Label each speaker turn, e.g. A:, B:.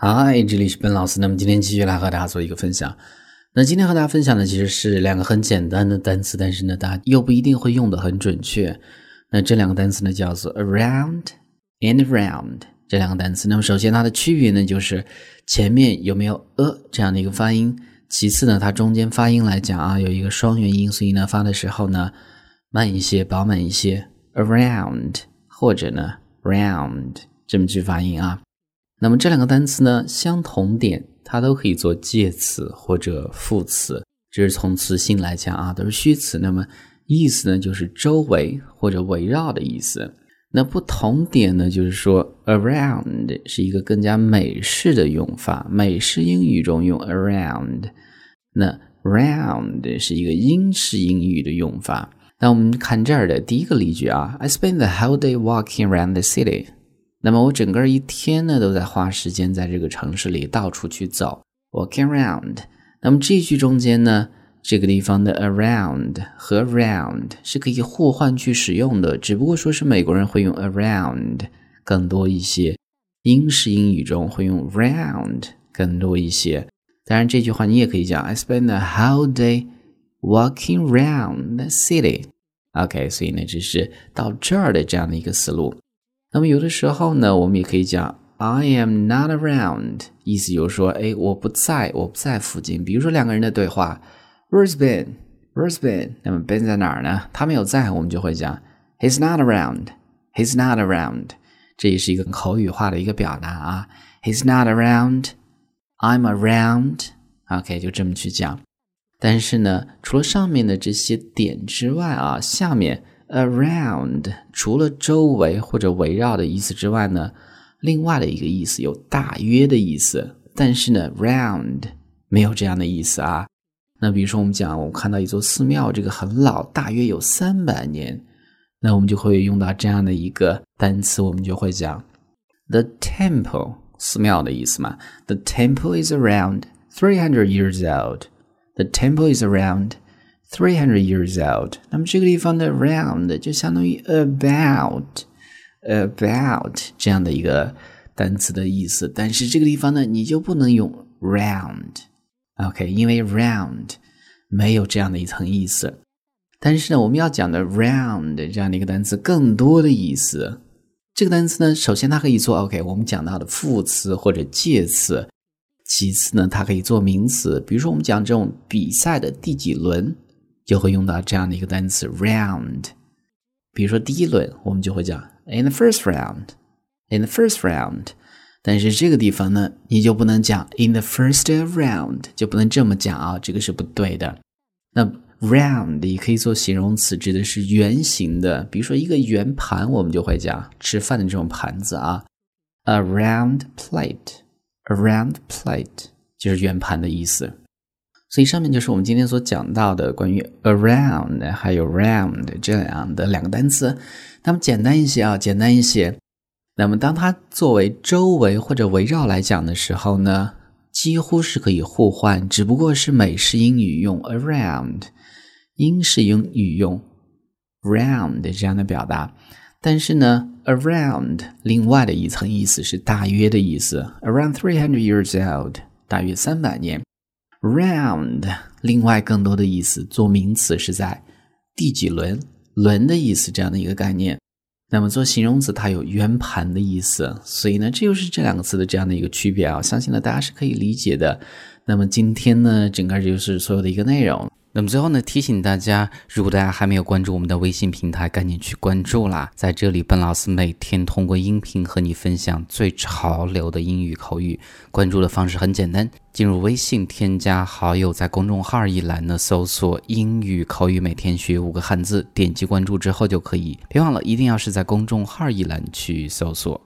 A: 嗨，这里是本老师。那么今天继续来和大家做一个分享。那今天和大家分享的其实是两个很简单的单词，但是呢，大家又不一定会用的很准确。那这两个单词呢，叫做 around and round 这两个单词。那么首先它的区别呢，就是前面有没有 a 这样的一个发音。其次呢，它中间发音来讲啊，有一个双元音，所以呢，发的时候呢，慢一些，饱满一些。around 或者呢，round 这么去发音啊。那么这两个单词呢，相同点，它都可以做介词或者副词，这是从词性来讲啊，都是虚词。那么意思呢，就是周围或者围绕的意思。那不同点呢，就是说 around 是一个更加美式的用法，美式英语中用 around。那 round 是一个英式英语的用法。那我们看这儿的第一个例句啊，I spent the whole day walking around the city。那么我整个一天呢都在花时间在这个城市里到处去走，walking around。那么这句中间呢，这个地方的 around 和 round 是可以互换去使用的，只不过说是美国人会用 around 更多一些，英式英语中会用 round 更多一些。当然这句话你也可以讲，I spend the whole day walking round the city。OK，所以呢这是到这儿的这样的一个思路。那么有的时候呢，我们也可以讲 I am not around，意思就是说，哎，我不在，我不在附近。比如说两个人的对话，Where's Ben？Where's Ben？那么 Ben 在哪儿呢？他没有在，我们就会讲 He's not around，He's not around。这也是一个口语化的一个表达啊。He's not around，I'm around。OK，就这么去讲。但是呢，除了上面的这些点之外啊，下面。Around 除了周围或者围绕的意思之外呢，另外的一个意思有大约的意思，但是呢，round 没有这样的意思啊。那比如说我们讲，我看到一座寺庙，这个很老，大约有三百年，那我们就会用到这样的一个单词，我们就会讲 the temple 寺庙的意思嘛。The temple is around three hundred years old. The temple is around. Three hundred years old，那么这个地方的 round 就相当于 about，about 这样的一个单词的意思。但是这个地方呢，你就不能用 round，OK，因为 round 没有这样的一层意思。但是呢，我们要讲的 round 这样的一个单词更多的意思。这个单词呢，首先它可以做 OK，我们讲到的副词或者介词。其次呢，它可以做名词，比如说我们讲这种比赛的第几轮。就会用到这样的一个单词 round。比如说第一轮，我们就会讲 in the first round，in the first round。但是这个地方呢，你就不能讲 in the first round，就不能这么讲啊，这个是不对的。那 round 也可以做形容词，指的是圆形的。比如说一个圆盘，我们就会讲吃饭的这种盘子啊，a round plate，a round plate 就是圆盘的意思。所以上面就是我们今天所讲到的关于 around 还有 round 这样的两个单词，那么简单一些啊，简单一些。那么当它作为周围或者围绕来讲的时候呢，几乎是可以互换，只不过是美式英语用 around，英式英语用 round 这样的表达。但是呢，around 另外的一层意思是大约的意思，around three hundred years old，大约三百年。Round，另外更多的意思做名词是在第几轮轮的意思这样的一个概念。那么做形容词它有圆盘的意思，所以呢这就是这两个词的这样的一个区别啊，相信呢大家是可以理解的。那么今天呢整个就是所有的一个内容。那么最后呢，提醒大家，如果大家还没有关注我们的微信平台，赶紧去关注啦！在这里，本老师每天通过音频和你分享最潮流的英语口语。关注的方式很简单，进入微信添加好友，在公众号一栏呢搜索“英语口语每天学五个汉字”，点击关注之后就可以。别忘了，一定要是在公众号一栏去搜索。